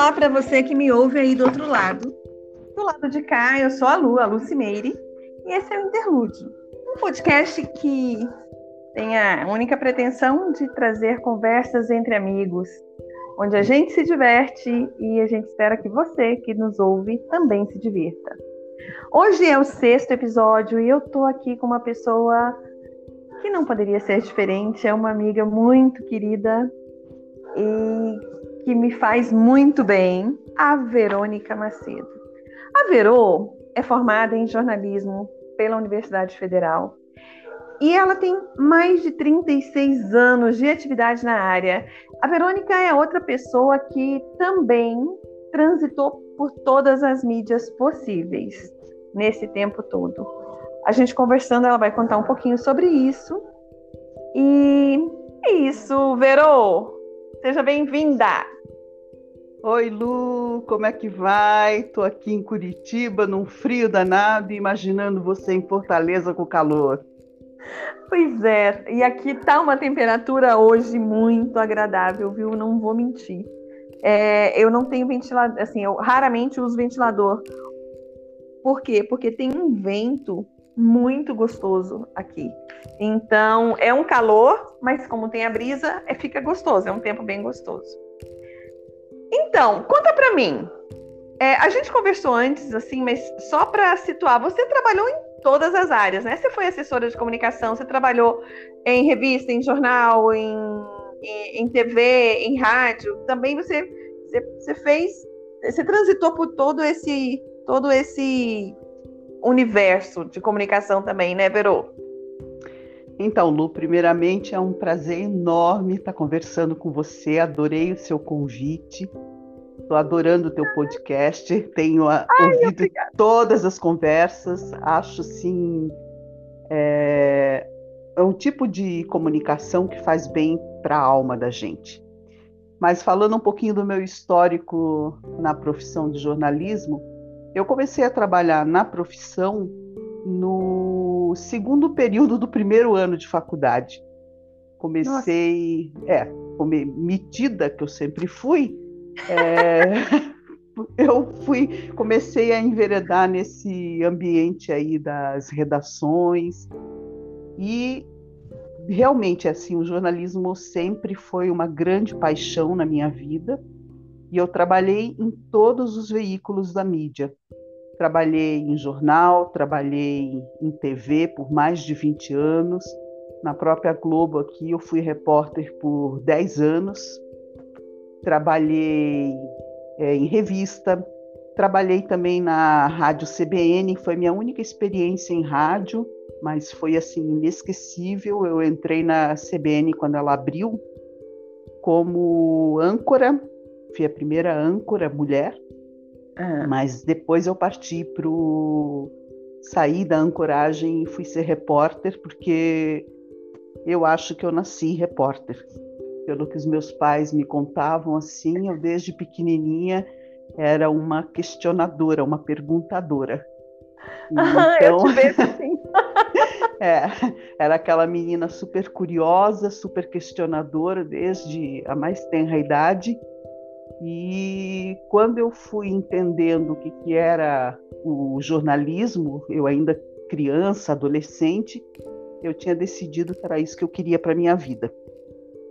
Olá para você que me ouve aí do outro lado. Do lado de cá, eu sou a Lu, a Lucimeire, e esse é o Interlúdio, um podcast que tem a única pretensão de trazer conversas entre amigos, onde a gente se diverte e a gente espera que você que nos ouve também se divirta. Hoje é o sexto episódio e eu tô aqui com uma pessoa que não poderia ser diferente, é uma amiga muito querida e que me faz muito bem, a Verônica Macedo. A Verô é formada em jornalismo pela Universidade Federal e ela tem mais de 36 anos de atividade na área. A Verônica é outra pessoa que também transitou por todas as mídias possíveis nesse tempo todo. A gente conversando, ela vai contar um pouquinho sobre isso. E é isso, Verô! Seja bem-vinda! Oi, Lu, como é que vai? Tô aqui em Curitiba, num frio danado, imaginando você em Fortaleza com calor. Pois é, e aqui tá uma temperatura hoje muito agradável, viu? Não vou mentir. É, eu não tenho ventilador, assim, eu raramente uso ventilador. Por quê? Porque tem um vento muito gostoso aqui. Então, é um calor, mas como tem a brisa, é, fica gostoso, é um tempo bem gostoso. Então, conta para mim. É, a gente conversou antes, assim, mas só para situar, você trabalhou em todas as áreas, né? Você foi assessora de comunicação, você trabalhou em revista, em jornal, em, em, em TV, em rádio. Também você, você, você, fez, você transitou por todo esse, todo esse universo de comunicação também, né, Verô? Então, Lu, primeiramente é um prazer enorme estar conversando com você. Adorei o seu convite. Estou adorando o teu podcast. Tenho a, Ai, ouvido obrigada. todas as conversas. Acho sim é, é um tipo de comunicação que faz bem para a alma da gente. Mas falando um pouquinho do meu histórico na profissão de jornalismo, eu comecei a trabalhar na profissão no segundo período do primeiro ano de faculdade. Comecei, Nossa. é, metida que eu sempre fui, é, eu fui, comecei a enveredar nesse ambiente aí das redações e realmente assim o jornalismo sempre foi uma grande paixão na minha vida e eu trabalhei em todos os veículos da mídia Trabalhei em jornal, trabalhei em TV por mais de 20 anos. Na própria Globo aqui eu fui repórter por 10 anos. Trabalhei é, em revista, trabalhei também na Rádio CBN, foi minha única experiência em rádio, mas foi assim inesquecível. Eu entrei na CBN quando ela abriu como âncora, fui a primeira âncora mulher ah. Mas depois eu parti para sair da ancoragem e fui ser repórter, porque eu acho que eu nasci repórter. Pelo que os meus pais me contavam, assim, eu desde pequenininha era uma questionadora, uma perguntadora. Então, eu te vejo assim. é, era aquela menina super curiosa, super questionadora desde a mais tenra idade e quando eu fui entendendo o que, que era o jornalismo, eu ainda criança, adolescente, eu tinha decidido que era isso que eu queria para minha vida.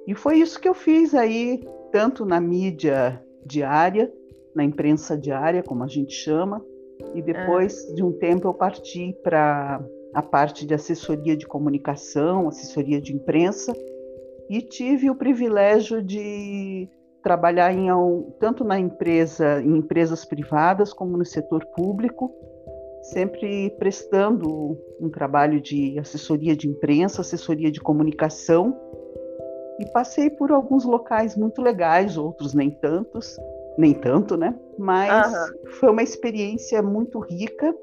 E foi isso que eu fiz aí, tanto na mídia diária, na imprensa diária, como a gente chama, e depois ah. de um tempo eu parti para a parte de assessoria de comunicação, assessoria de imprensa, e tive o privilégio de trabalhar em, tanto na empresa, em empresas privadas como no setor público, sempre prestando um trabalho de assessoria de imprensa, assessoria de comunicação, e passei por alguns locais muito legais, outros nem tantos, nem tanto, né? Mas uhum. foi uma experiência muito rica.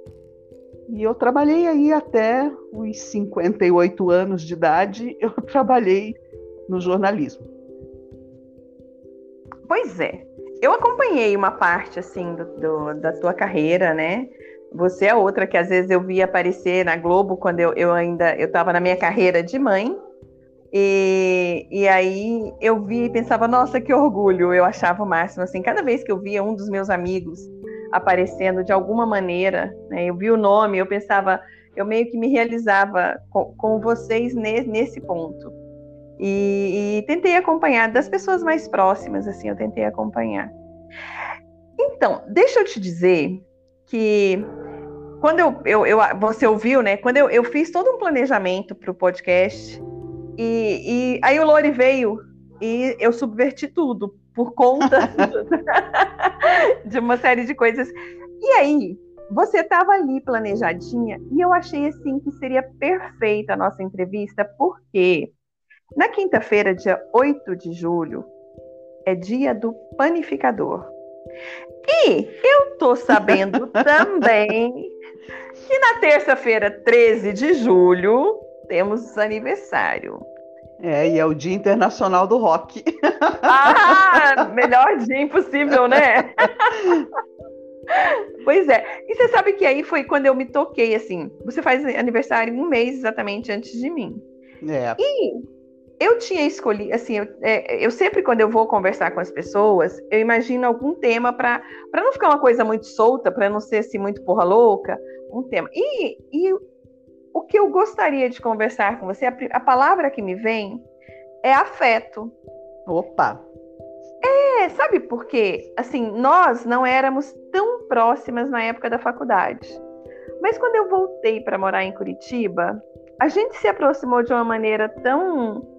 E eu trabalhei aí até os 58 anos de idade, eu trabalhei no jornalismo. Pois é. Eu acompanhei uma parte assim do, do, da tua carreira, né? Você é outra que às vezes eu via aparecer na Globo quando eu, eu ainda eu estava na minha carreira de mãe. E, e aí eu vi e pensava, nossa, que orgulho! Eu achava o máximo, assim, cada vez que eu via um dos meus amigos aparecendo de alguma maneira, né, eu vi o nome, eu pensava, eu meio que me realizava com, com vocês nesse, nesse ponto. E, e, tentei acompanhar das pessoas mais próximas, assim, eu tentei acompanhar. Então, deixa eu te dizer que quando eu, eu, eu você ouviu, né? Quando eu, eu fiz todo um planejamento para o podcast e, e aí o Lore veio e eu subverti tudo por conta de uma série de coisas. E aí, você estava ali planejadinha e eu achei assim que seria perfeita a nossa entrevista, porque na quinta-feira, dia 8 de julho, é dia do panificador. E eu tô sabendo também que na terça-feira, 13 de julho, temos aniversário. É, e é o Dia Internacional do Rock. Ah, melhor dia impossível, né? Pois é. E você sabe que aí foi quando eu me toquei, assim. Você faz aniversário um mês exatamente antes de mim. É. E eu tinha escolhido, assim, eu, é, eu, sempre quando eu vou conversar com as pessoas, eu imagino algum tema para não ficar uma coisa muito solta, para não ser assim muito porra louca, um tema. E, e o que eu gostaria de conversar com você, a, a palavra que me vem é afeto. Opa! É, sabe por quê? Assim, nós não éramos tão próximas na época da faculdade. Mas quando eu voltei para morar em Curitiba, a gente se aproximou de uma maneira tão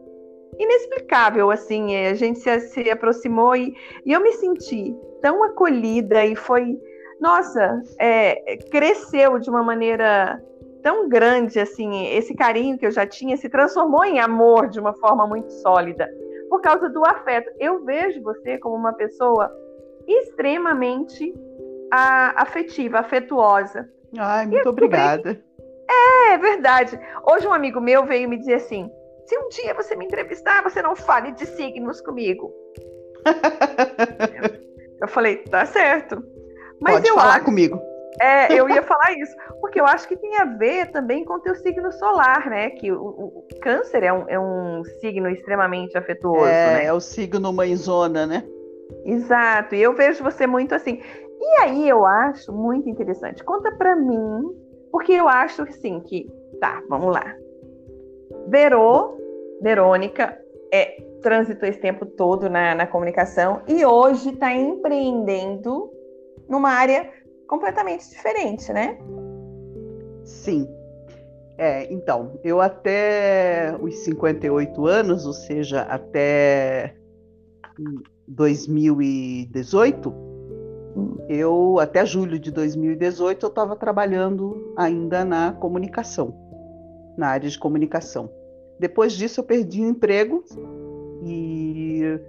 inexplicável, assim. A gente se, se aproximou e, e, eu me senti tão acolhida e foi, nossa, é, cresceu de uma maneira tão grande, assim. Esse carinho que eu já tinha se transformou em amor de uma forma muito sólida por causa do afeto. Eu vejo você como uma pessoa extremamente a, afetiva, afetuosa. Ai, muito obrigada. É, é verdade. Hoje um amigo meu veio me dizer assim: se um dia você me entrevistar, você não fale de signos comigo. eu falei, tá certo. Mas Pode eu falar acho, comigo. É, eu ia falar isso, porque eu acho que tem a ver também com o teu signo solar, né? Que o, o câncer é um, é um, signo extremamente afetuoso, é, né? É o signo mãezona, né? Exato, e eu vejo você muito assim. E aí eu acho muito interessante. Conta para mim, porque eu acho sim que, tá, vamos lá. Verô, Verônica, é, transitou esse tempo todo na, na comunicação e hoje está empreendendo numa área completamente diferente, né? Sim. É, então, eu até os 58 anos, ou seja, até 2018, eu até julho de 2018 eu estava trabalhando ainda na comunicação, na área de comunicação. Depois disso eu perdi o emprego e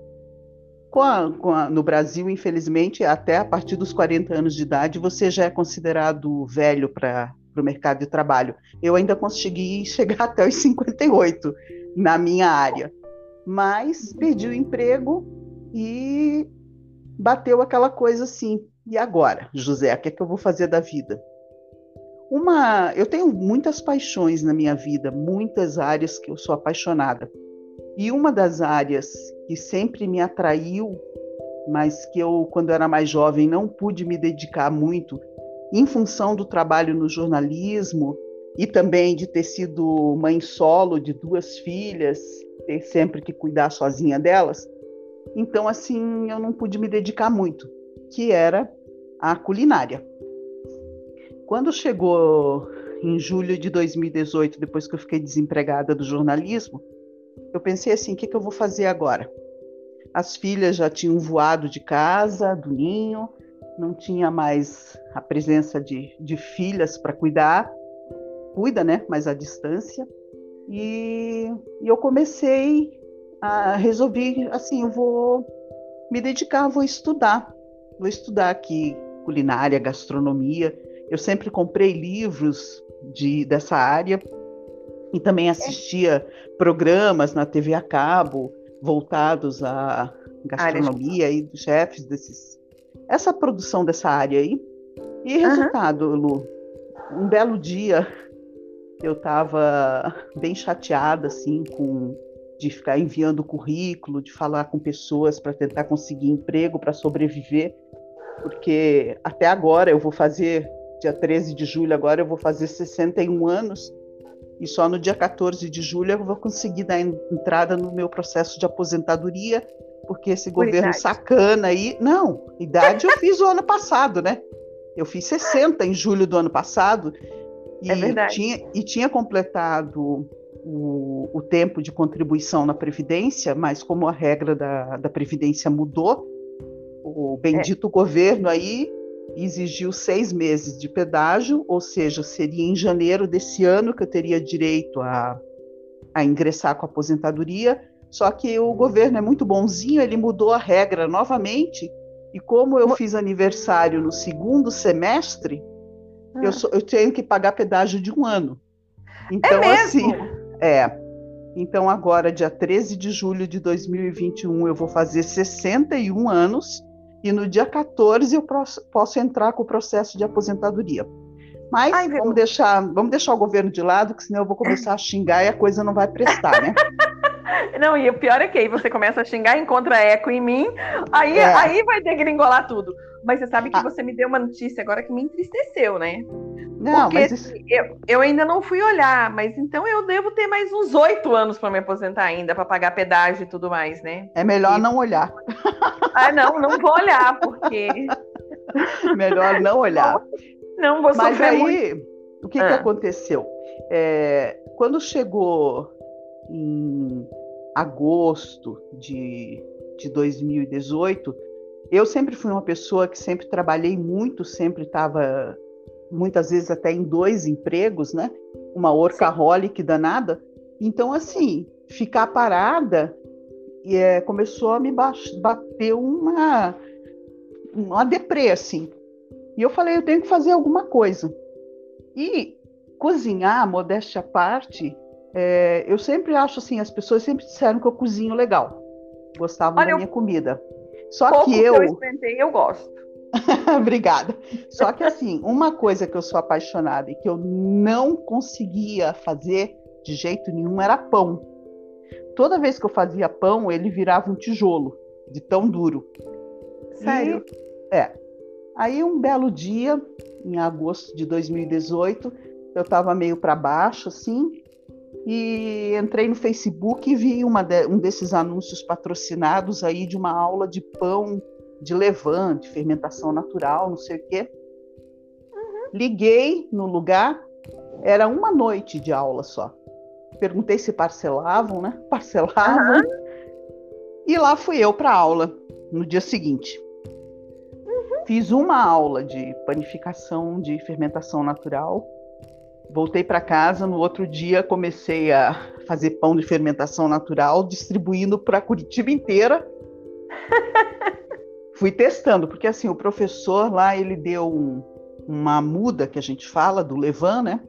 com a, com a, no Brasil, infelizmente, até a partir dos 40 anos de idade, você já é considerado velho para o mercado de trabalho. Eu ainda consegui chegar até os 58 na minha área, mas perdi o emprego e bateu aquela coisa assim. E agora, José, o que é que eu vou fazer da vida? Uma, eu tenho muitas paixões na minha vida, muitas áreas que eu sou apaixonada. E uma das áreas que sempre me atraiu, mas que eu, quando era mais jovem, não pude me dedicar muito, em função do trabalho no jornalismo e também de ter sido mãe solo de duas filhas, ter sempre que cuidar sozinha delas. Então, assim, eu não pude me dedicar muito, que era a culinária. Quando chegou em julho de 2018, depois que eu fiquei desempregada do jornalismo, eu pensei assim: o que, que eu vou fazer agora? As filhas já tinham voado de casa, do ninho, não tinha mais a presença de, de filhas para cuidar, cuida, né? Mas à distância. E, e eu comecei a resolver assim: eu vou me dedicar, vou estudar, vou estudar aqui culinária, gastronomia eu sempre comprei livros de, dessa área e também assistia programas na TV a cabo voltados à gastronomia e dos chefes desses essa produção dessa área aí. E resultado. Lu, um belo dia eu estava bem chateada assim com de ficar enviando currículo, de falar com pessoas para tentar conseguir emprego, para sobreviver, porque até agora eu vou fazer, dia 13 de julho, agora eu vou fazer 61 anos, e só no dia 14 de julho eu vou conseguir dar entrada no meu processo de aposentadoria, porque esse Por governo idade. sacana aí. Não, idade eu fiz o ano passado, né? Eu fiz 60 em julho do ano passado. E é verdade. Tinha, e tinha completado o, o, tempo de contribuição na Previdência, mas como a regra da, da Previdência mudou, o bendito é. governo aí exigiu seis meses de pedágio, ou seja, seria em janeiro desse ano que eu teria direito a, a ingressar com a aposentadoria. Só que o governo é muito bonzinho, ele mudou a regra novamente. E como eu fiz aniversário no segundo semestre, ah. eu, eu, tenho que pagar pedágio de um ano. Então, é assim, é. Então, agora, dia 13 de julho de 2021, eu vou fazer 61 anos e no dia 14 eu posso entrar com o processo de aposentadoria. Mas Ai, vamos, deixar, vamos deixar o governo de lado, que senão eu vou começar a xingar e a coisa não vai prestar, né? Não, e o pior é que aí você começa a xingar, encontra eco em mim, aí, é. aí vai degringolar tudo. Mas você sabe que ah. você me deu uma notícia agora que me entristeceu, né? Não, Porque mas isso... eu, eu ainda não fui olhar, mas então eu devo ter mais uns oito anos para me aposentar ainda, para pagar pedágio e tudo mais, né? É melhor e... não olhar. Ah, não, não vou olhar, porque. melhor não olhar. Não, vou Mas aí, muito. o que, ah. que aconteceu? É, quando chegou em agosto de, de 2018, eu sempre fui uma pessoa que sempre trabalhei muito, sempre estava muitas vezes até em dois empregos, né? Uma workaholic danada. Então, assim, ficar parada é, começou a me bater uma, uma deprê, assim. E eu falei, eu tenho que fazer alguma coisa. E cozinhar, modéstia à parte, é, eu sempre acho assim, as pessoas sempre disseram que eu cozinho legal. Gostavam Olha, da minha comida. Só que eu. Que eu experimentei, eu gosto. Obrigada. Só que assim, uma coisa que eu sou apaixonada e que eu não conseguia fazer de jeito nenhum era pão. Toda vez que eu fazia pão, ele virava um tijolo, de tão duro. Sério? E, é. Aí um belo dia, em agosto de 2018, eu estava meio para baixo, assim, e entrei no Facebook e vi de, um desses anúncios patrocinados aí de uma aula de pão de levante, fermentação natural, não sei o quê. Uhum. Liguei no lugar, era uma noite de aula só. Perguntei se parcelavam, né? Parcelavam. Uhum. E lá fui eu para aula no dia seguinte. Uhum. Fiz uma aula de panificação de fermentação natural. Voltei para casa, no outro dia comecei a fazer pão de fermentação natural, distribuindo para Curitiba inteira. fui testando, porque assim, o professor lá, ele deu um, uma muda, que a gente fala, do levan, né?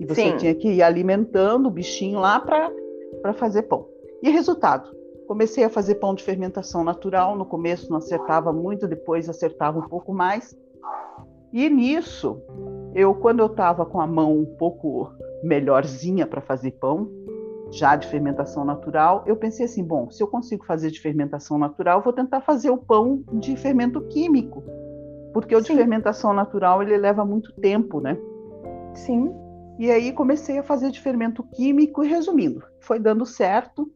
E você Sim. tinha que ir alimentando o bichinho lá para fazer pão. E resultado, comecei a fazer pão de fermentação natural, no começo não acertava muito, depois acertava um pouco mais. E nisso, eu quando eu estava com a mão um pouco melhorzinha para fazer pão, já de fermentação natural, eu pensei assim, bom, se eu consigo fazer de fermentação natural, vou tentar fazer o pão de fermento químico, porque o Sim. de fermentação natural ele leva muito tempo, né? Sim. E aí comecei a fazer de fermento químico e resumindo, foi dando certo.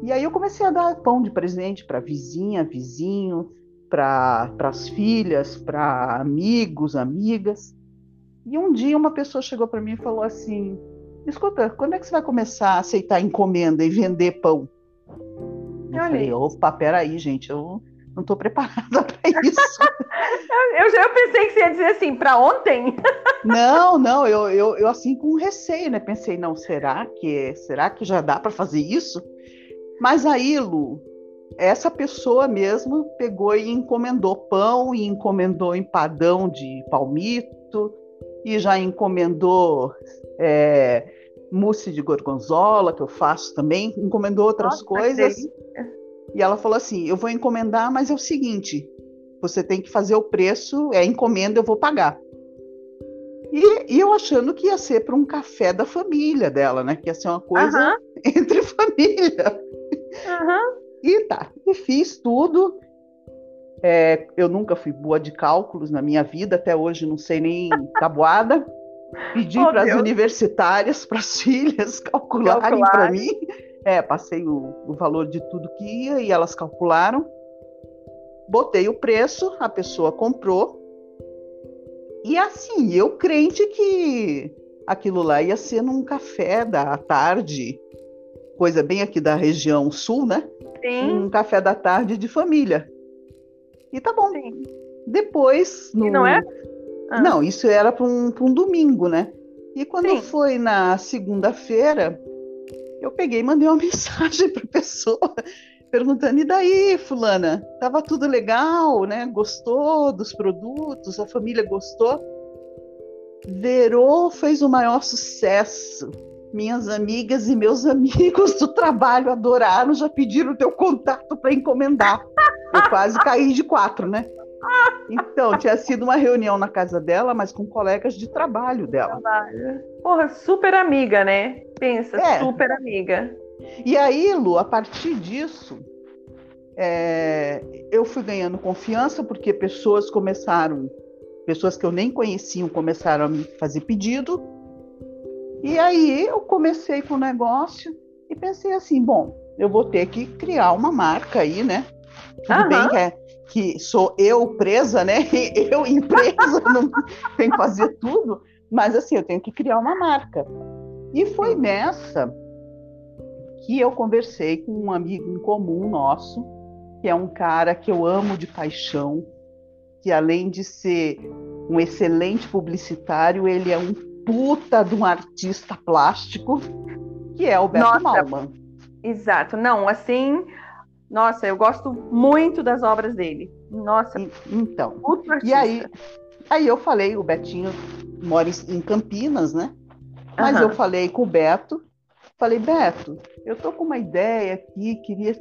E aí eu comecei a dar pão de presente para vizinha, vizinho, para as filhas, para amigos, amigas. E um dia uma pessoa chegou para mim e falou assim: escuta, quando é que você vai começar a aceitar encomenda e vender pão? Eu falei, opa, peraí, gente, eu não estou preparada para isso. eu já eu pensei que você ia dizer assim, para ontem? não, não, eu, eu, eu assim com receio, né? Pensei, não, será que será que já dá para fazer isso? Mas aí, Lu, essa pessoa mesmo pegou e encomendou pão e encomendou empadão de palmito e já encomendou é, mousse de gorgonzola, que eu faço também, encomendou outras Nossa, coisas. E ela falou assim: eu vou encomendar, mas é o seguinte, você tem que fazer o preço, é encomenda, eu vou pagar. E, e, eu achando que ia ser para um café da família dela, né? Que ia ser uma coisa entre família. E tá, e fiz tudo. É, eu nunca fui boa de cálculos na minha vida, até hoje não sei nem tabuada. Pedi oh, para as universitárias, para as filhas calcularem para mim. É, passei o, o valor de tudo que ia e elas calcularam. Botei o preço, a pessoa comprou. E assim, eu crente que aquilo lá ia ser num café da tarde, coisa bem aqui da região sul, né? Sim. Um café da tarde de família. E tá bom. Sim. Depois. No... E não é? Ah. Não, isso era para um, um domingo, né? E quando Sim. foi na segunda-feira, eu peguei e mandei uma mensagem para a pessoa perguntando: e daí, Fulana? Tava tudo legal, né? Gostou dos produtos? A família gostou? Verô fez o maior sucesso. Minhas amigas e meus amigos do trabalho adoraram, já pediram o teu contato para encomendar. Eu quase caí de quatro, né? Então, tinha sido uma reunião na casa dela, mas com colegas de trabalho dela. Porra, super amiga, né? Pensa, é. super amiga. E aí, Lu, a partir disso, é, eu fui ganhando confiança, porque pessoas começaram, pessoas que eu nem conheciam, começaram a me fazer pedido. E aí eu comecei com o negócio e pensei assim, bom, eu vou ter que criar uma marca aí, né? Tudo bem que, é, que sou eu presa, né? Eu empresa, não tenho que fazer tudo, mas assim, eu tenho que criar uma marca. E foi nessa que eu conversei com um amigo em comum nosso, que é um cara que eu amo de paixão, que além de ser um excelente publicitário, ele é um puta de um artista plástico, que é o Beto Nossa, Malman. Exato. Não, assim, nossa, eu gosto muito das obras dele. Nossa. Então. E aí, aí eu falei, o Betinho mora em Campinas, né? Mas uhum. eu falei com o Beto, falei, Beto, eu tô com uma ideia aqui, queria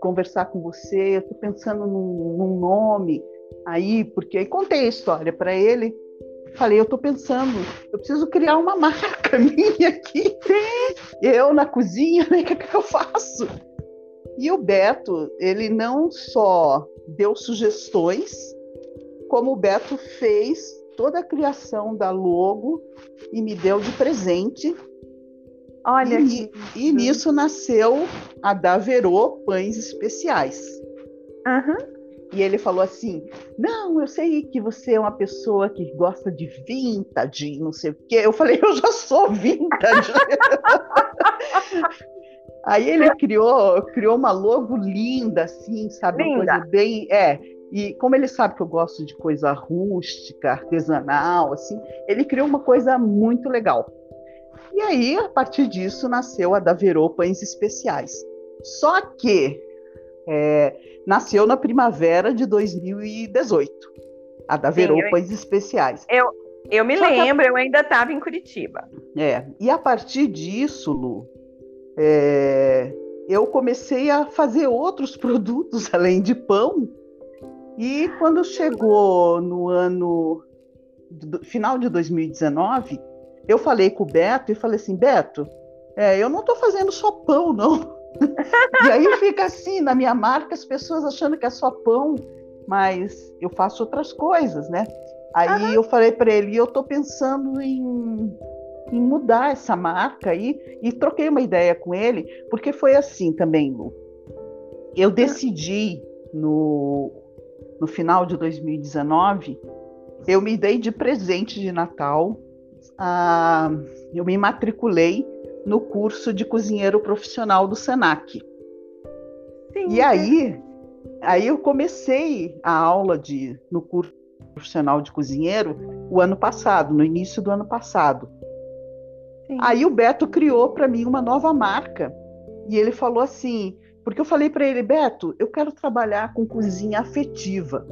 conversar com você, eu tô pensando num, num nome aí, porque aí contei a história para ele. Falei, eu tô pensando, eu preciso criar uma marca minha aqui. Eu na cozinha, né? O que, que eu faço? E o Beto, ele não só deu sugestões, como o Beto fez toda a criação da logo e me deu de presente. Olha e, e nisso nasceu a Daverô Pães Especiais. Uhum. E ele falou assim: Não, eu sei que você é uma pessoa que gosta de vintage, não sei o quê. Eu falei: Eu já sou vintage. Aí ele criou, criou uma logo linda, assim, sabe? Linda. Uma coisa bem. É. E como ele sabe que eu gosto de coisa rústica, artesanal, assim, ele criou uma coisa muito legal. E aí, a partir disso, nasceu a Daverô Pães Especiais. Só que é, nasceu na primavera de 2018. A Daverô Pães Especiais. Eu, eu me Só lembro, a... eu ainda estava em Curitiba. É, e a partir disso, Lu, é, eu comecei a fazer outros produtos além de pão. E quando chegou no ano do, final de 2019, eu falei com o Beto e falei assim, Beto, é, eu não estou fazendo só pão, não. E aí fica assim, na minha marca, as pessoas achando que é só pão, mas eu faço outras coisas, né? Aí uhum. eu falei para ele, eu estou pensando em em mudar essa marca aí e troquei uma ideia com ele, porque foi assim também, Lu. Eu decidi no, no final de 2019, eu me dei de presente de Natal, ah, eu me matriculei no curso de cozinheiro profissional do Senac. Sim, e aí, aí eu comecei a aula de no curso profissional de cozinheiro o ano passado, no início do ano passado. Sim. Aí o Beto criou para mim uma nova marca. E ele falou assim, porque eu falei para ele, Beto, eu quero trabalhar com cozinha afetiva.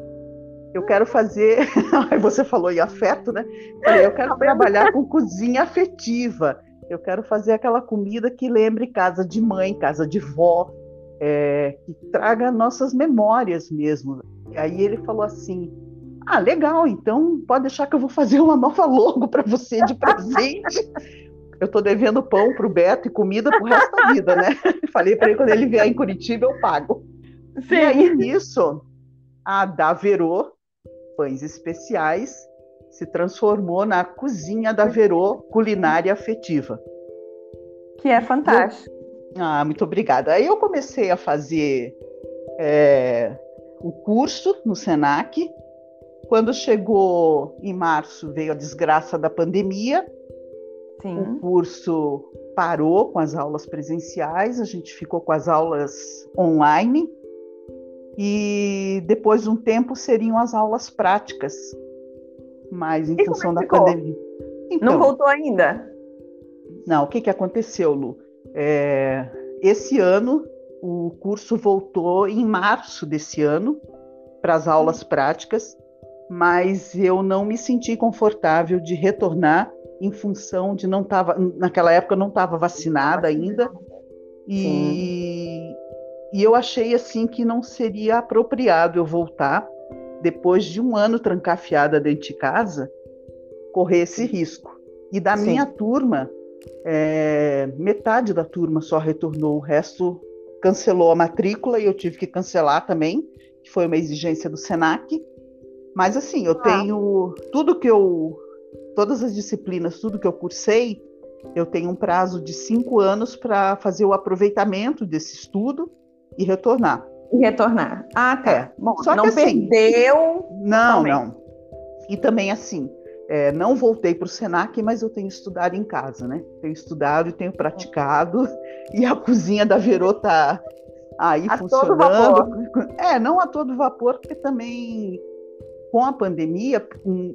Eu quero fazer. Aí você falou em afeto, né? Falei, eu quero trabalhar com cozinha afetiva. Eu quero fazer aquela comida que lembre casa de mãe, casa de vó, é, que traga nossas memórias mesmo. E aí ele falou assim: Ah, legal, então pode deixar que eu vou fazer uma nova logo para você de presente. eu estou devendo pão para o Beto e comida para o resto da vida, né? Falei para ele quando ele vier em Curitiba eu pago. Sim. E aí nisso, a Daverô, pães especiais, se transformou na cozinha da Verô Culinária Afetiva. Que é fantástico. Eu... Ah, muito obrigada. Aí eu comecei a fazer é, o curso no Senac. Quando chegou em março, veio a desgraça da pandemia. Sim. O curso parou com as aulas presenciais, a gente ficou com as aulas online. E depois de um tempo seriam as aulas práticas, mas em e função é da ficou? pandemia. Então, não voltou ainda? Não, o que, que aconteceu, Lu? É, esse ano o curso voltou em março desse ano para as aulas práticas, mas eu não me senti confortável de retornar em função de não estava naquela época eu não estava vacinada ainda e, e eu achei assim que não seria apropriado eu voltar depois de um ano trancafiada dentro de casa correr esse risco e da Sim. minha turma é, metade da turma só retornou o resto cancelou a matrícula e eu tive que cancelar também, que foi uma exigência do Senac. Mas assim, eu ah. tenho tudo que eu, todas as disciplinas, tudo que eu cursei, eu tenho um prazo de cinco anos para fazer o aproveitamento desse estudo e retornar. E retornar. Ah, tá. É. Bom, Só não que, assim, perdeu. Não, não. E também assim, é, não voltei para o Senac, mas eu tenho estudado em casa, né? Tenho estudado e tenho praticado, e a cozinha da Verô está aí a funcionando. É, não a todo vapor, porque também com a pandemia,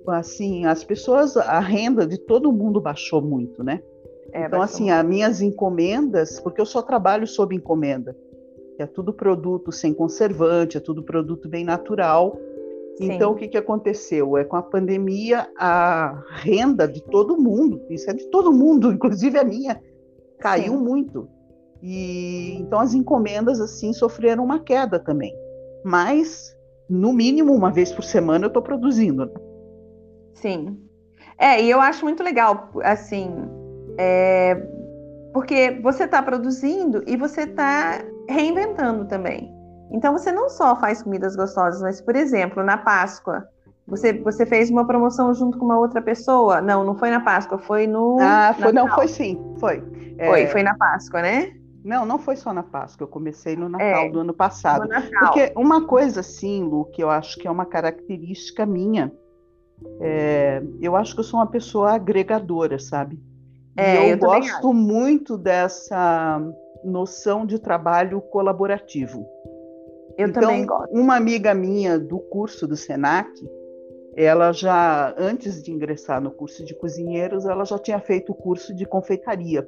assim, as pessoas, a renda de todo mundo baixou muito, né? É, então, assim, as minhas encomendas, porque eu só trabalho sob encomenda, é tudo produto sem conservante, é tudo produto bem natural. Então, o que, que aconteceu? É com a pandemia, a renda de todo mundo, isso é de todo mundo, inclusive a minha, caiu Sim. muito. E então as encomendas assim sofreram uma queda também. Mas, no mínimo, uma vez por semana eu estou produzindo. Né? Sim. É, e eu acho muito legal, assim, é, porque você está produzindo e você está reinventando também. Então você não só faz comidas gostosas, mas, por exemplo, na Páscoa, você, você fez uma promoção junto com uma outra pessoa? Não, não foi na Páscoa, foi no. Ah, foi, não, foi sim, foi. Foi, é... foi na Páscoa, né? Não, não foi só na Páscoa, eu comecei no Natal é, do ano passado. Porque uma coisa assim, Lu, que eu acho que é uma característica minha, é, eu acho que eu sou uma pessoa agregadora, sabe? É, e eu, eu gosto muito dessa noção de trabalho colaborativo. Eu então, também gosto. Uma amiga minha do curso do Senac, ela já, antes de ingressar no curso de cozinheiros, ela já tinha feito o curso de confeitaria.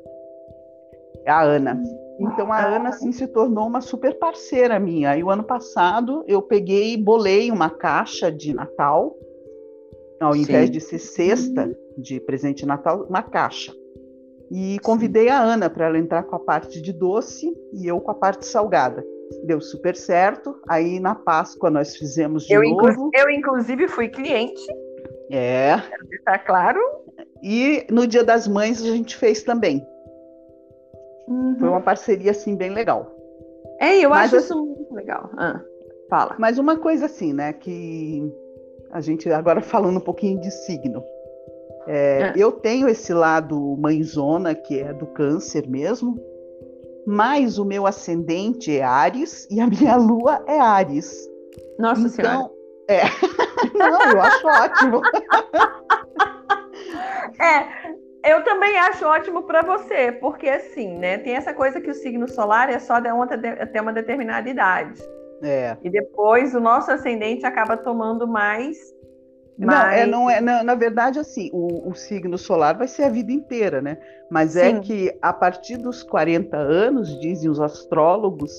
A Ana. Então a Ana assim se tornou uma super parceira minha. E o ano passado eu peguei e bolei uma caixa de Natal, ao Sim. invés de ser cesta de presente de Natal, uma caixa. E convidei a Ana para ela entrar com a parte de doce e eu com a parte salgada deu super certo. Aí na Páscoa nós fizemos de eu, novo. Inclu eu, inclusive, fui cliente. É. Deixar claro. E no Dia das Mães a gente fez também. Uhum. Foi uma parceria, assim, bem legal. É, eu Mas, acho isso muito legal. Ah, fala. Mas uma coisa assim, né, que a gente agora falando um pouquinho de signo. É, ah. Eu tenho esse lado mãezona, que é do câncer mesmo, mas o meu ascendente é Ares e a minha lua é Ares. Nossa então, Senhora. É. Não, eu acho ótimo. é, eu também acho ótimo para você, porque assim, né? Tem essa coisa que o signo solar é só até uma determinada idade. É. E depois o nosso ascendente acaba tomando mais mas... Não, é, não é, na, na verdade, assim, o, o, signo solar vai ser a vida inteira, né? Mas é Sim. é que a partir dos 40 anos, dizem os astrólogos,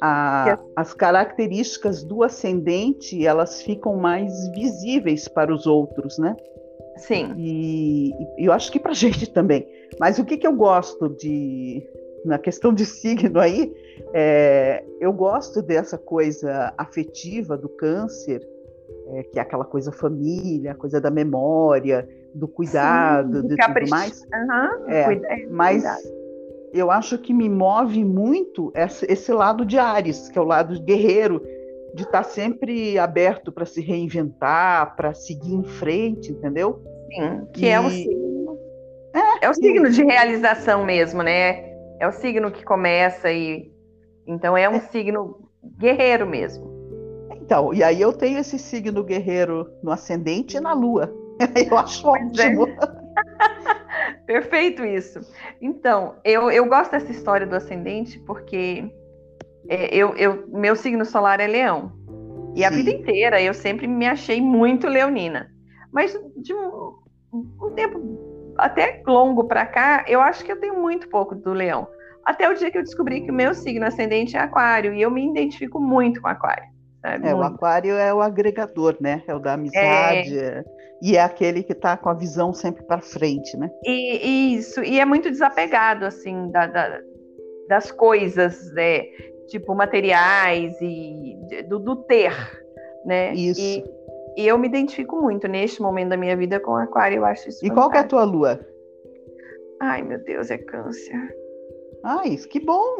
a, é... as características do ascendente elas ficam mais visíveis para os outros, né? Sim. E, e eu acho que para a gente também. Mas o que, que eu gosto de na questão de signo aí, é, eu gosto dessa coisa afetiva do câncer é, que é aquela coisa família, coisa da memória, do cuidado, Sim, de tudo mais. Uhum, é, mas cuidado. eu acho que me move muito esse, esse lado de Ares, que é o lado guerreiro, de estar tá sempre aberto para se reinventar, para seguir em frente, entendeu? Sim, que e... é o signo. É, é o signo de realização mesmo, né? É o signo que começa e então é um é. signo guerreiro mesmo. Então, e aí eu tenho esse signo guerreiro no ascendente e na lua. Eu acho é. ótimo. Perfeito isso. Então, eu, eu gosto dessa história do ascendente porque é, eu, eu, meu signo solar é leão. E Sim. a vida inteira eu sempre me achei muito leonina. Mas de um, um tempo até longo para cá, eu acho que eu tenho muito pouco do leão. Até o dia que eu descobri que o meu signo ascendente é aquário. E eu me identifico muito com aquário. É, muito. o aquário é o agregador, né? É o da amizade. É... E é aquele que está com a visão sempre para frente, né? E, isso, e é muito desapegado, assim, da, da das coisas, né? tipo materiais e do, do ter, né? Isso. E, e, eu me identifico muito neste momento da minha vida com o aquário, eu acho isso E fantástico. qual que é a tua lua? Ai, meu Deus, é câncer. Ai, que bom!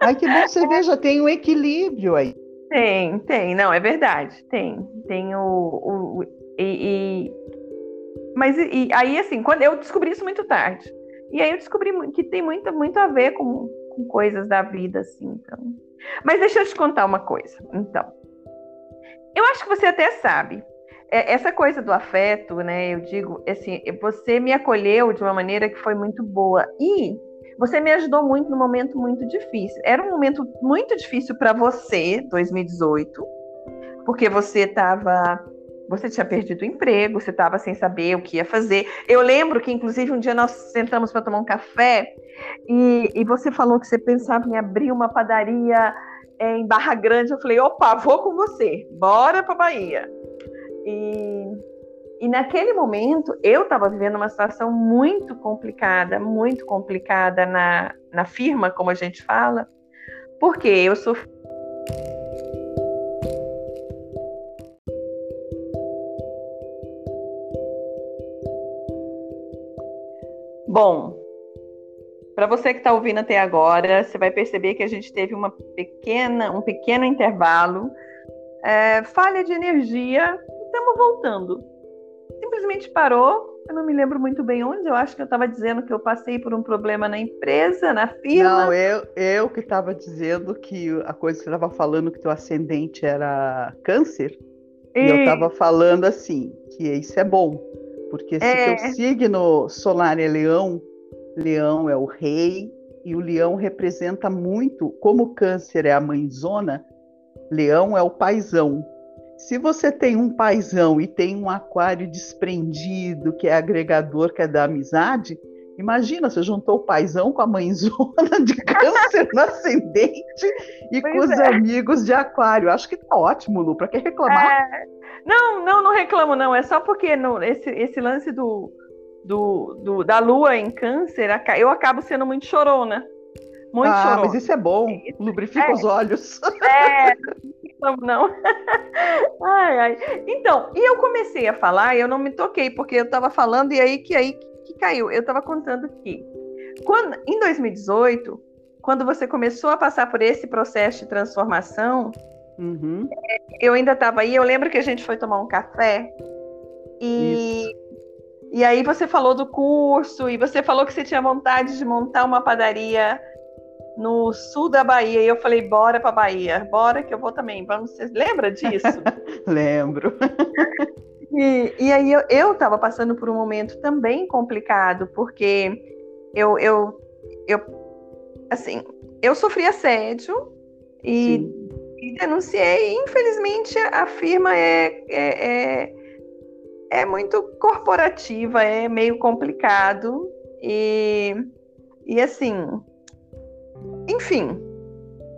Ai, que bom você ver, já tem um equilíbrio aí. Tem, tem, não, é verdade, tem. Tem o. o, e, e, mas e, aí, assim, quando eu descobri isso muito tarde. E aí eu descobri que tem muito, muito a ver com, com coisas da vida, assim. Então. Mas deixa eu te contar uma coisa. Então, eu acho que você até sabe. É, essa coisa do afeto, né? Eu digo, assim, você me acolheu de uma maneira que foi muito boa e você me ajudou muito num momento muito difícil. Era um momento muito difícil para você, 2018, porque você estava você tinha perdido o emprego, você estava sem saber o que ia fazer. Eu lembro que, inclusive, um dia nós sentamos para tomar um café e, e, você falou que você pensava em abrir uma padaria é, em Barra Grande. Eu falei, opa, vou com você, bora para Bahia. E, e naquele momento eu estava vivendo uma situação muito complicada, muito complicada na, na firma, como a gente fala, porque eu sofri Bom, para você que está ouvindo até agora, você vai perceber que a gente teve uma pequena, um pequeno intervalo, é, falha de energia, estamos voltando. Simplesmente parou. Eu não me lembro muito bem onde. Eu acho que eu estava dizendo que eu passei por um problema na empresa, na firma. Não, eu, eu que estava dizendo que a coisa que você estava falando que teu ascendente era câncer. E, e eu estava falando assim que isso é bom porque se é. teu signo solar é leão, leão é o rei, e o leão representa muito, como o câncer é a mãezona, leão é o paizão. Se você tem um paizão e tem um aquário desprendido, que é agregador, que é da amizade, imagina, você juntou o paizão com a mãezona de câncer no ascendente e pois com os é. amigos de aquário. Acho que tá ótimo, Lu, para que reclamar? É. Não, não, não reclamo, não. É só porque no, esse, esse lance do, do, do, da lua em câncer, eu acabo sendo muito chorona. Muito ah, chorona. mas isso é bom. Lubrifica é, os olhos. É, não, não. Ai, ai. Então, e eu comecei a falar, e eu não me toquei, porque eu estava falando, e aí que aí que caiu. Eu estava contando que quando, em 2018, quando você começou a passar por esse processo de transformação, Uhum. Eu ainda estava aí, eu lembro que a gente foi tomar um café e, e aí você falou do curso e você falou que você tinha vontade de montar uma padaria no sul da Bahia. E eu falei, bora para Bahia, bora que eu vou também. Vamos, lembra disso? Lembro. E, e aí eu estava passando por um momento também complicado, porque eu, eu, eu assim, eu sofri assédio e e denunciei. Infelizmente, a firma é, é, é, é, muito corporativa, é meio complicado. E, e assim, enfim,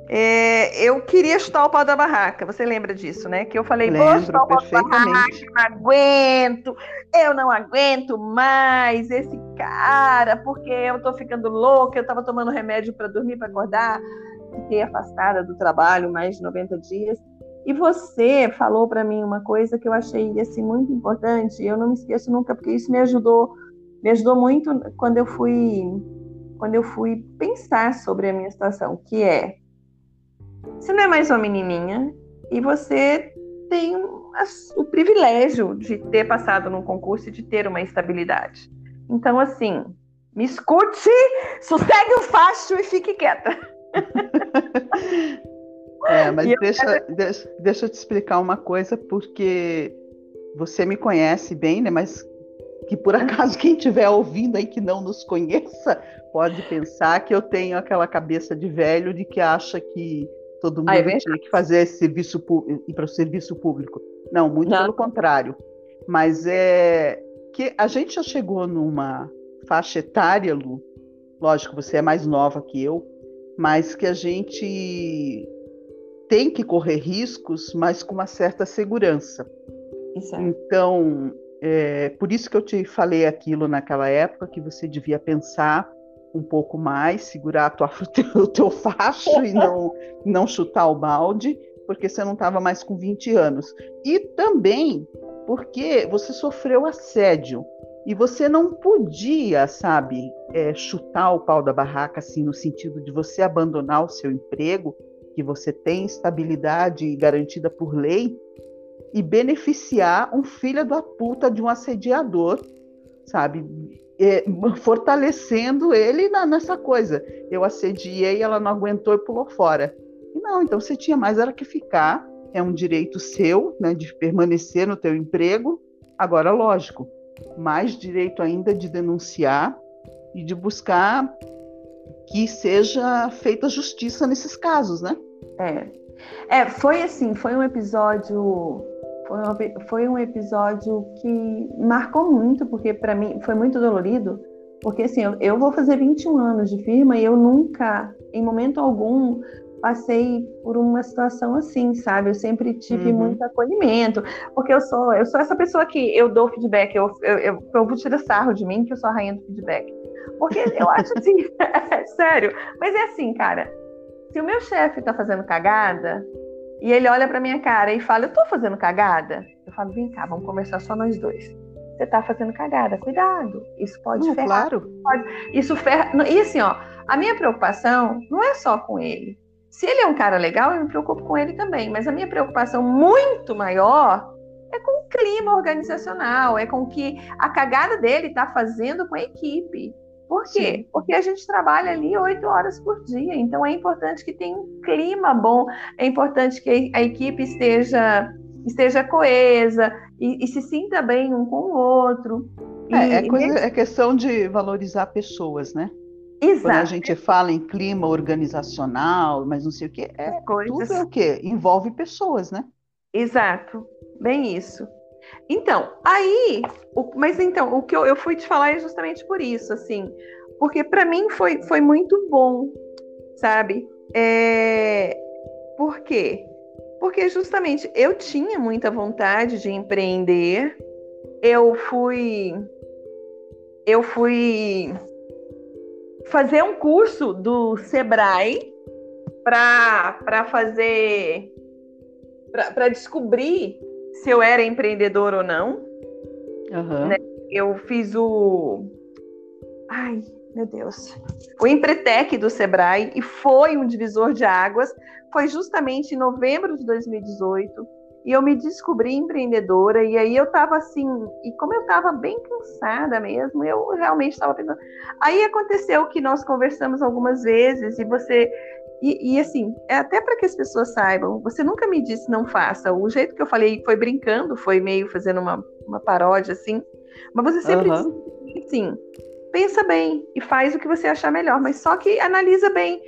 é, eu queria chutar o pau da barraca. Você lembra disso, né? Que eu falei, Lembro, vou chutar o pau da barraca, não aguento, eu não aguento mais esse cara, porque eu tô ficando louca, eu tava tomando remédio para dormir, para acordar fiquei afastada do trabalho mais de 90 dias. E você falou para mim uma coisa que eu achei assim muito importante, e eu não me esqueço nunca porque isso me ajudou, me ajudou muito quando eu fui quando eu fui pensar sobre a minha situação, que é você não é mais uma menininha e você tem o privilégio de ter passado num concurso e de ter uma estabilidade. Então, assim, me escute, sossegue o facho e fique quieta. É, mas deixa, deixa, deixa eu te explicar uma coisa, porque você me conhece bem, né? Mas que por acaso quem estiver ouvindo aí que não nos conheça pode pensar que eu tenho aquela cabeça de velho de que acha que todo mundo ah, é tinha que fazer serviço ir para o serviço público. Não, muito não. pelo contrário. Mas é que a gente já chegou numa faixa etária, Lu, lógico, você é mais nova que eu, mas que a gente tem que correr riscos, mas com uma certa segurança. Exato. Então, é, por isso que eu te falei aquilo naquela época, que você devia pensar um pouco mais, segurar tua, o teu facho e não, não chutar o balde, porque você não estava mais com 20 anos. E também porque você sofreu assédio e você não podia, sabe, é, chutar o pau da barraca, assim, no sentido de você abandonar o seu emprego, que você tem estabilidade garantida por lei, e beneficiar um filho da puta de um assediador, sabe? É, fortalecendo ele na, nessa coisa. Eu assediei, ela não aguentou e pulou fora. E não, então você tinha mais era que ficar, é um direito seu, né, de permanecer no teu emprego. Agora, lógico, mais direito ainda de denunciar e de buscar que seja feita justiça nesses casos, né? É. É, foi assim, foi um episódio foi um, episódio que marcou muito, porque para mim foi muito dolorido, porque assim, eu, eu vou fazer 21 anos de firma e eu nunca, em momento algum, passei por uma situação assim, sabe? Eu sempre tive uhum. muito acolhimento, porque eu sou, eu sou essa pessoa que eu dou feedback, eu, eu, eu, vou tirar sarro de mim, que eu sou a rainha do feedback. Porque eu acho assim, é sério, mas é assim, cara, se o meu chefe tá fazendo cagada, e ele olha pra minha cara e fala, eu tô fazendo cagada? Eu falo, vem cá, vamos conversar só nós dois você tá fazendo cagada, cuidado. Isso pode não, ferrar. Claro. Pode, isso ferra. E assim, ó, a minha preocupação não é só com ele. Se ele é um cara legal, eu me preocupo com ele também. Mas a minha preocupação muito maior é com o clima organizacional, é com o que a cagada dele está fazendo com a equipe. Por quê? Sim. Porque a gente trabalha ali oito horas por dia, então é importante que tenha um clima bom, é importante que a equipe esteja, esteja coesa e, e se sinta bem um com o outro. É, é, coisa, é questão de valorizar pessoas, né? Exato. Quando a gente fala em clima organizacional, mas não sei o que, é, tudo é o quê? Envolve pessoas, né? Exato, bem isso. Então, aí, o, mas então, o que eu, eu fui te falar é justamente por isso, assim, porque para mim foi, foi muito bom, sabe? É, por quê? Porque justamente eu tinha muita vontade de empreender, eu fui. Eu fui fazer um curso do Sebrae para fazer para descobrir se eu era empreendedor ou não. Uhum. Né? Eu fiz o ai meu Deus o Empretec do Sebrae e foi um divisor de águas. Foi justamente em novembro de 2018 e eu me descobri empreendedora, e aí eu estava assim, e como eu estava bem cansada mesmo, eu realmente estava pensando. Aí aconteceu que nós conversamos algumas vezes, e você. E, e assim, é até para que as pessoas saibam, você nunca me disse não faça. O jeito que eu falei foi brincando, foi meio fazendo uma, uma paródia, assim. Mas você sempre uhum. disse assim: pensa bem e faz o que você achar melhor, mas só que analisa bem.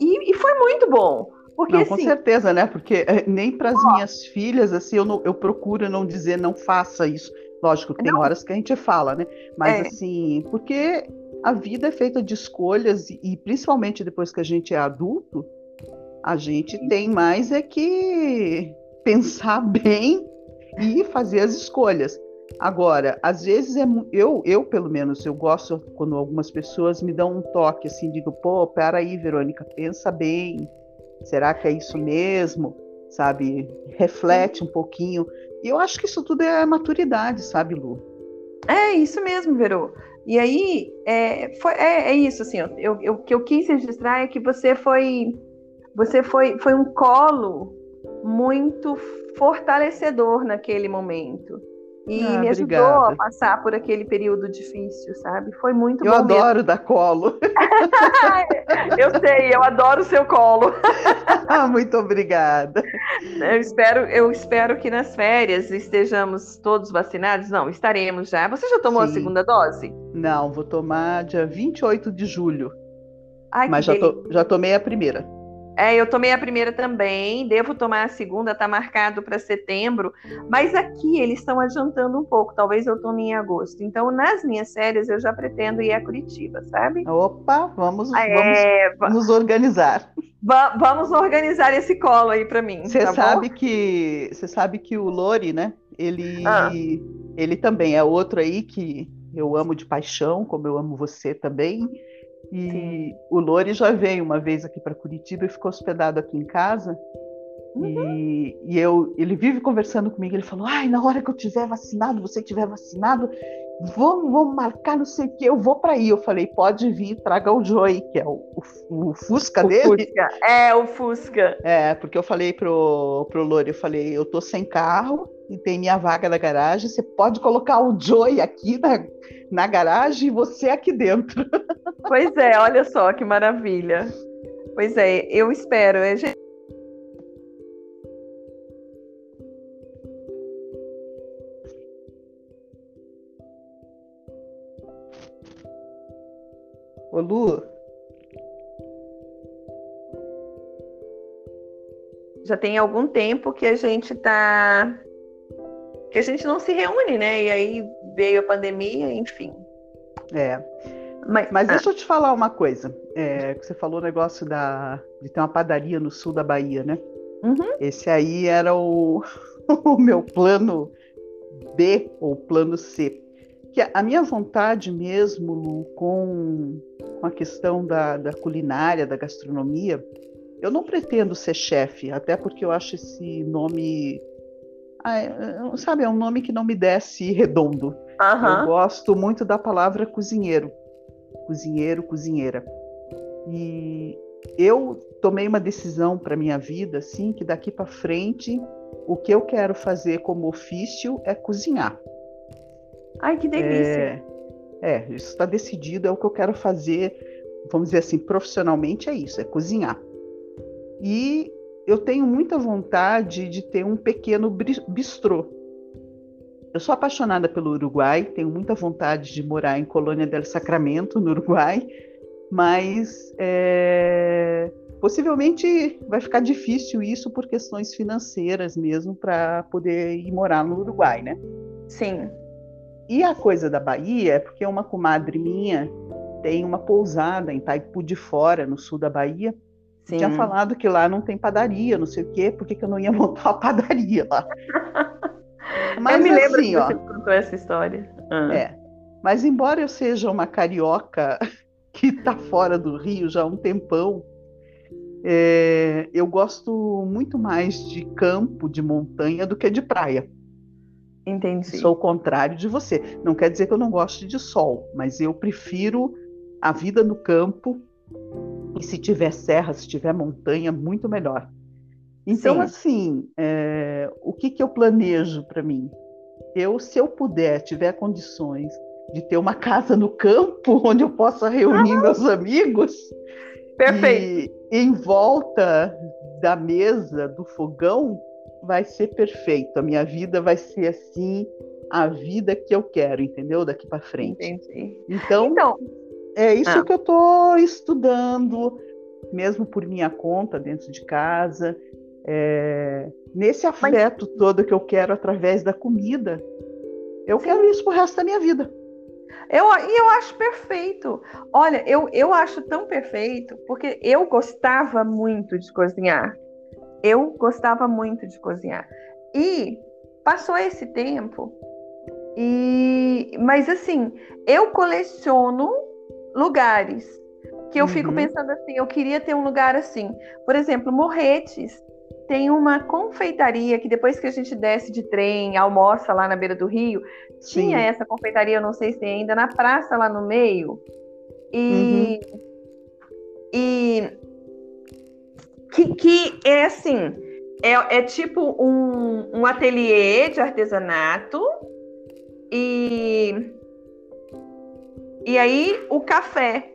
E, e foi muito bom porque, não, com assim, certeza, né? Porque eh, nem para as minhas filhas, assim, eu, não, eu procuro não dizer não faça isso. Lógico, tem não. horas que a gente fala, né? Mas é. assim, porque a vida é feita de escolhas e, e, principalmente depois que a gente é adulto, a gente tem mais é que pensar bem e fazer as escolhas. Agora, às vezes é eu, eu pelo menos, eu gosto quando algumas pessoas me dão um toque assim, digo, pô, peraí, Verônica, pensa bem, Será que é isso mesmo? sabe? Reflete um pouquinho. E eu acho que isso tudo é maturidade, sabe, Lu? É isso mesmo, Verô. E aí, é, foi, é, é isso, assim, eu, eu, o que eu quis registrar é que você foi, você foi, foi um colo muito fortalecedor naquele momento. E ah, me ajudou obrigada. a passar por aquele período difícil, sabe? Foi muito eu bom. Eu adoro mesmo. dar colo. eu sei, eu adoro o seu colo. ah, muito obrigada. Eu espero, eu espero que nas férias estejamos todos vacinados. Não, estaremos já. Você já tomou Sim. a segunda dose? Não, vou tomar dia 28 de julho. Ai, Mas já, to, já tomei a primeira. É, eu tomei a primeira também, devo tomar a segunda, está marcado para setembro, mas aqui eles estão adiantando um pouco, talvez eu tome em agosto. Então, nas minhas férias, eu já pretendo ir a Curitiba, sabe? Opa, vamos, é, vamos nos organizar. vamos organizar esse colo aí para mim. Você tá sabe que você sabe que o Lori, né? Ele, ah. ele também é outro aí que eu amo de paixão, como eu amo você também. E Sim. o Lori já veio uma vez aqui para Curitiba e ficou hospedado aqui em casa. Uhum. E, e, eu, ele vive conversando comigo. Ele falou: Ai, na hora que eu tiver vacinado, você tiver vacinado, vamos, vamos marcar não sei o que, eu vou para aí. Eu falei: Pode vir, traga o Joey, que é o, o, o Fusca o dele. Fusca. É, o Fusca. É, porque eu falei pro, pro Lori: Eu falei, eu tô sem carro e tem minha vaga na garagem. Você pode colocar o Joey aqui na, na garagem e você aqui dentro. Pois é, olha só que maravilha. Pois é, eu espero. É... Ô Lu. Já tem algum tempo que a gente tá. que a gente não se reúne, né? E aí veio a pandemia, enfim. É. Mas, Mas deixa ah. eu te falar uma coisa. É, você falou o negócio da, de ter uma padaria no sul da Bahia, né? Uhum. Esse aí era o, o meu plano B ou plano C. Que a minha vontade mesmo, Lu, com, com a questão da, da culinária, da gastronomia, eu não pretendo ser chefe, até porque eu acho esse nome. Ah, sabe, é um nome que não me desce redondo. Uhum. Eu gosto muito da palavra cozinheiro cozinheiro, cozinheira. E eu tomei uma decisão para minha vida, assim, que daqui para frente o que eu quero fazer como ofício é cozinhar. Ai, que delícia! É, é isso está decidido, é o que eu quero fazer, vamos dizer assim, profissionalmente é isso, é cozinhar. E eu tenho muita vontade de ter um pequeno bistrô. Eu sou apaixonada pelo Uruguai, tenho muita vontade de morar em Colônia del Sacramento, no Uruguai, mas é, possivelmente vai ficar difícil isso por questões financeiras mesmo para poder ir morar no Uruguai, né? Sim. E a coisa da Bahia é porque uma comadre minha tem uma pousada em Taipu de Fora, no sul da Bahia. Sim. Tinha falado que lá não tem padaria, não sei o quê, por que eu não ia montar uma padaria lá? Mas, eu me lembro assim, que você contou essa história. Ah. É. Mas embora eu seja uma carioca que está fora do Rio já há um tempão, é, eu gosto muito mais de campo, de montanha, do que de praia. Entendi. Sou o contrário de você. Não quer dizer que eu não goste de sol, mas eu prefiro a vida no campo. E se tiver serra, se tiver montanha, muito melhor. Então, Sim. assim, é, o que, que eu planejo para mim? Eu, se eu puder, tiver condições de ter uma casa no campo onde eu possa reunir ah, meus amigos. Perfeito. E em volta da mesa, do fogão, vai ser perfeito. A minha vida vai ser assim, a vida que eu quero, entendeu? Daqui para frente. Entendi. Então, então é isso ah. que eu estou estudando, mesmo por minha conta, dentro de casa é, nesse afeto Mas... todo que eu quero através da comida. Eu Sim. quero isso pro resto da minha vida. Eu, e eu acho perfeito. Olha, eu, eu acho tão perfeito, porque eu gostava muito de cozinhar. Eu gostava muito de cozinhar. E passou esse tempo, e mas assim, eu coleciono lugares que eu uhum. fico pensando assim, eu queria ter um lugar assim. Por exemplo, Morretes tem uma confeitaria que depois que a gente desce de trem, almoça lá na beira do rio, Sim. tinha essa confeitaria, eu não sei se ainda, na praça lá no meio. E, uhum. e que, que é assim, é, é tipo um, um ateliê de artesanato e, e aí o café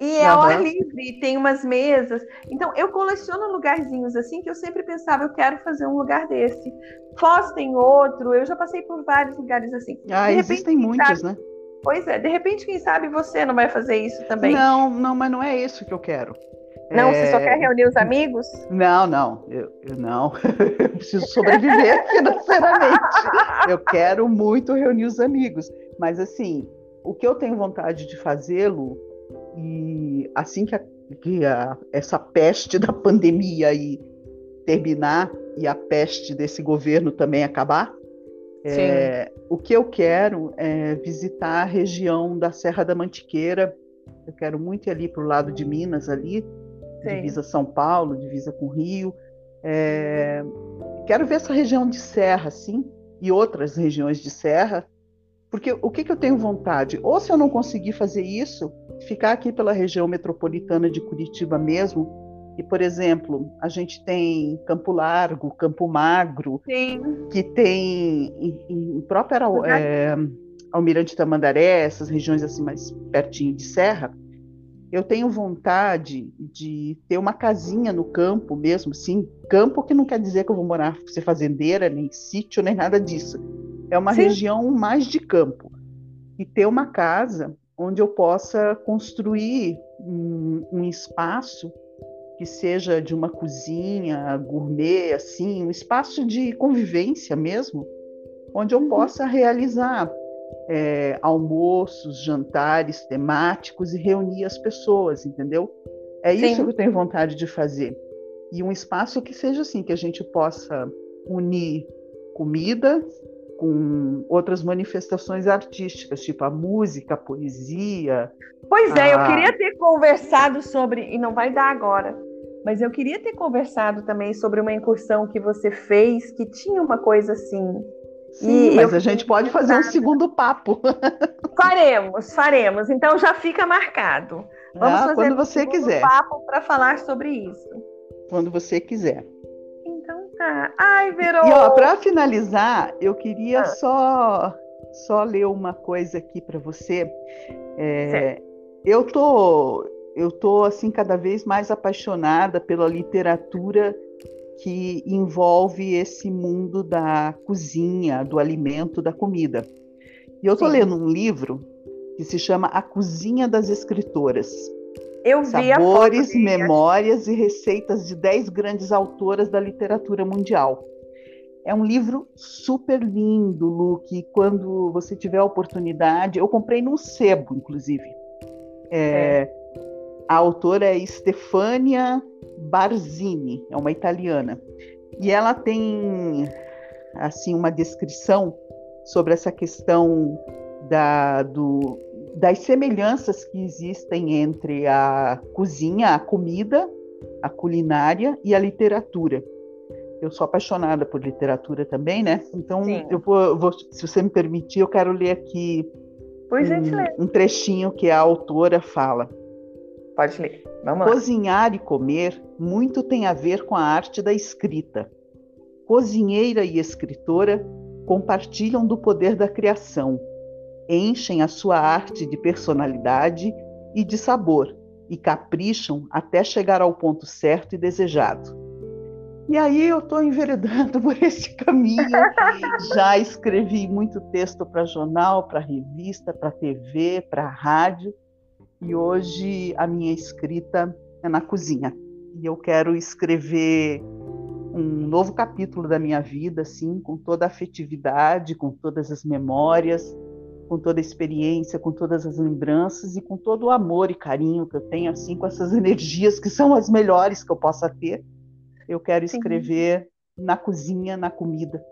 e é uhum. ao ar livre, tem umas mesas. Então, eu coleciono lugarzinhos assim que eu sempre pensava, eu quero fazer um lugar desse. Foz tem outro, eu já passei por vários lugares assim. Ah, de existem repente, muitos, sabe, né? Pois é, de repente, quem sabe você não vai fazer isso também. Não, não, mas não é isso que eu quero. Não, é... você só quer reunir os amigos? Não, não, eu, eu não. eu preciso sobreviver financeiramente. eu quero muito reunir os amigos. Mas assim, o que eu tenho vontade de fazê-lo e assim que, a, que a, essa peste da pandemia aí terminar e a peste desse governo também acabar, é, o que eu quero é visitar a região da Serra da Mantiqueira. Eu quero muito ir ali para o lado de Minas, ali, Sim. divisa São Paulo, divisa com Rio. É, quero ver essa região de serra, assim, e outras regiões de serra, porque o que, que eu tenho vontade? Ou se eu não conseguir fazer isso, ficar aqui pela região metropolitana de Curitiba mesmo. E, por exemplo, a gente tem Campo Largo, Campo Magro, Sim. que tem em, em própria é, Almirante Tamandaré, essas regiões assim mais pertinho de serra. Eu tenho vontade de ter uma casinha no campo mesmo, sim. Campo que não quer dizer que eu vou morar, ser fazendeira, nem sítio, nem nada disso é uma Sim. região mais de campo. E ter uma casa onde eu possa construir um, um espaço que seja de uma cozinha gourmet, assim, um espaço de convivência mesmo, onde eu uhum. possa realizar é, almoços, jantares temáticos e reunir as pessoas, entendeu? É isso Sim. que eu tenho vontade de fazer. E um espaço que seja assim, que a gente possa unir comida, com outras manifestações artísticas, tipo a música, a poesia. Pois é, a... eu queria ter conversado sobre, e não vai dar agora, mas eu queria ter conversado também sobre uma incursão que você fez, que tinha uma coisa assim. Sim, e mas a gente pode fazer um segundo papo. Faremos, faremos. Então já fica marcado. Vamos ah, fazer quando você um quiser. papo para falar sobre isso. Quando você quiser. Ah, ai, Verô! E para finalizar, eu queria ah. só só ler uma coisa aqui para você. É, eu tô eu tô assim cada vez mais apaixonada pela literatura que envolve esse mundo da cozinha, do alimento, da comida. E eu Sim. lendo um livro que se chama A Cozinha das Escritoras. Eu vi Sabores, a memórias e receitas de 10 grandes autoras da literatura mundial. É um livro super lindo, Luke. Quando você tiver a oportunidade, eu comprei num sebo, inclusive. É, é. A autora é Stefania Barzini, é uma italiana. E ela tem assim uma descrição sobre essa questão da, do, das semelhanças que existem entre a cozinha, a comida, a culinária e a literatura. Eu sou apaixonada por literatura também, né? Então, eu vou, vou, se você me permitir, eu quero ler aqui um, um trechinho que a autora fala. Pode ler. Vamos Cozinhar lá. e comer muito tem a ver com a arte da escrita. Cozinheira e escritora compartilham do poder da criação enchem a sua arte de personalidade e de sabor e capricham até chegar ao ponto certo e desejado. E aí eu estou enveredando por esse caminho. Já escrevi muito texto para jornal, para revista, para TV, para rádio. E hoje a minha escrita é na cozinha. E eu quero escrever um novo capítulo da minha vida, assim, com toda a afetividade, com todas as memórias, com toda a experiência, com todas as lembranças e com todo o amor e carinho que eu tenho, assim, com essas energias que são as melhores que eu possa ter. Eu quero escrever Sim. na cozinha, na comida,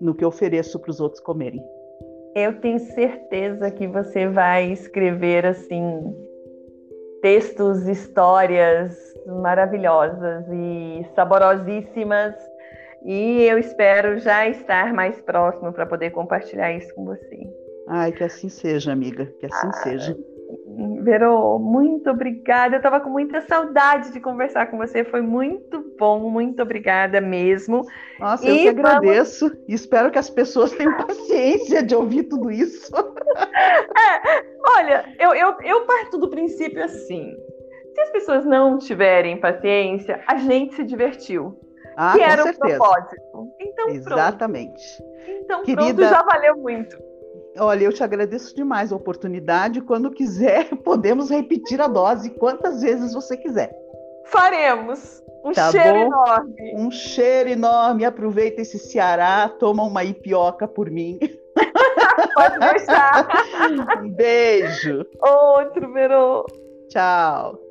no que eu ofereço para os outros comerem. Eu tenho certeza que você vai escrever assim textos, histórias maravilhosas e saborosíssimas E eu espero já estar mais próximo para poder compartilhar isso com você. Ai, que assim seja, amiga, que assim ah, seja. Verô, muito obrigada. Eu estava com muita saudade de conversar com você. Foi muito bom, muito obrigada mesmo. Nossa, e eu que agradeço vamos... e espero que as pessoas tenham paciência de ouvir tudo isso. É, olha, eu, eu, eu parto do princípio assim: se as pessoas não tiverem paciência, a gente se divertiu. Ah, que com era certeza. o propósito. Então, Exatamente. Pronto. Então, Querida... pronto, já valeu muito. Olha, eu te agradeço demais a oportunidade. Quando quiser, podemos repetir a dose quantas vezes você quiser. Faremos. Um tá cheiro bom? enorme. Um cheiro enorme. Aproveita esse Ceará, toma uma ipioca por mim. Pode deixar. Um beijo. Outro, Verô. Tchau.